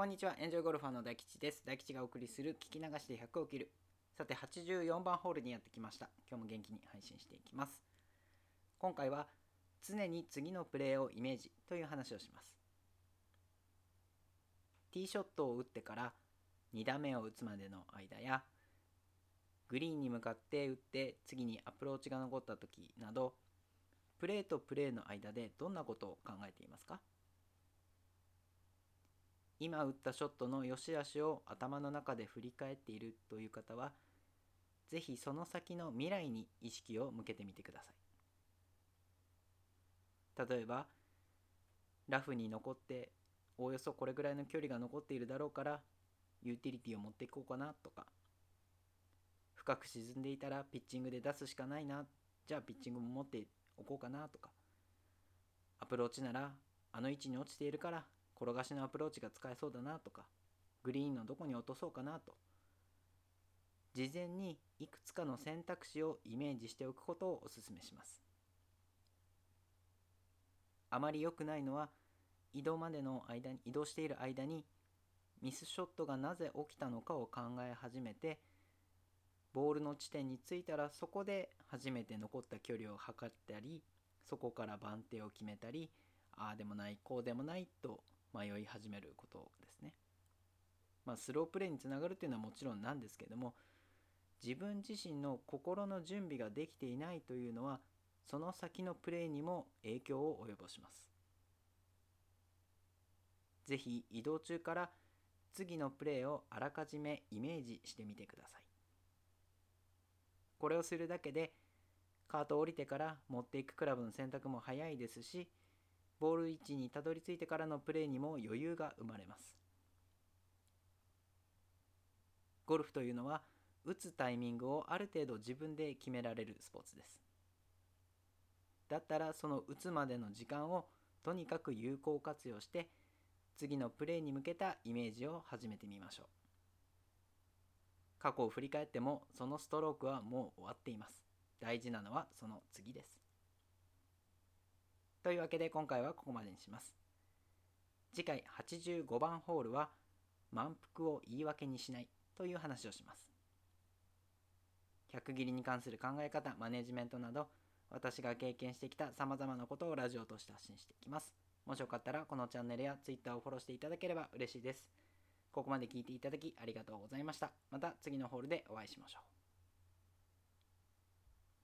こんにちは、エンジョイゴルファーの大吉です。大吉がお送りする聞き流しで100を切る。さて、84番ホールにやってきました。今日も元気に配信していきます。今回は、常に次のプレーをイメージという話をします。ティーショットを打ってから2打目を打つまでの間や、グリーンに向かって打って次にアプローチが残った時など、プレーとプレーの間でどんなことを考えていますか？今打ったショットの良し悪しを頭の中で振り返っているという方は、ぜひその先の未来に意識を向けてみてください。例えば、ラフに残っておおよそこれぐらいの距離が残っているだろうからユーティリティを持っていこうかなとか深く沈んでいたらピッチングで出すしかないなじゃあピッチングも持っておこうかなとかアプローチならあの位置に落ちているから転がしのアプローチが使えそうだなとかグリーンのどこに落とそうかなと。事前にいくつかの選択肢をイメージしておくことをお勧めします。あまり良くないのは移動までの間に移動している間にミスショットがなぜ起きたのかを考え始めてボールの地点に着いたらそこで初めて残った距離を測ったりそこから番手を決めたりああでもないこうでもないと迷い始めることですね。まあ、スロープレーにつながるというのはもちろんなんですけども自分自身の心の準備ができていないというのはその先のプレーにも影響を及ぼします。ぜひ移動中から次のプレーをあらかじめイメージしてみてください。これをするだけでカートを降りてから持っていくクラブの選択も早いですしボール位置にたどり着いてからのプレーにも余裕が生まれます。ゴルフというのは打つタイミングをある程度自分で決められるスポーツです。だったらその打つまでの時間をとにかく有効活用して次のプレーに向けたイメージを始めてみましょう。過去を振り返ってもそのストロークはもう終わっています。大事なのはその次です。というわけで今回はここまでにします。次回85番ホールは満腹を言い訳にしないという話をします。100切りに関する考え方、マネジメントなど私が経験してきた様々なことをラジオとして発信していきます。もしよかったらこのチャンネルや Twitter をフォローしていただければ嬉しいです。ここまで聞いていただきありがとうございました。また次のホールでお会いしましょう。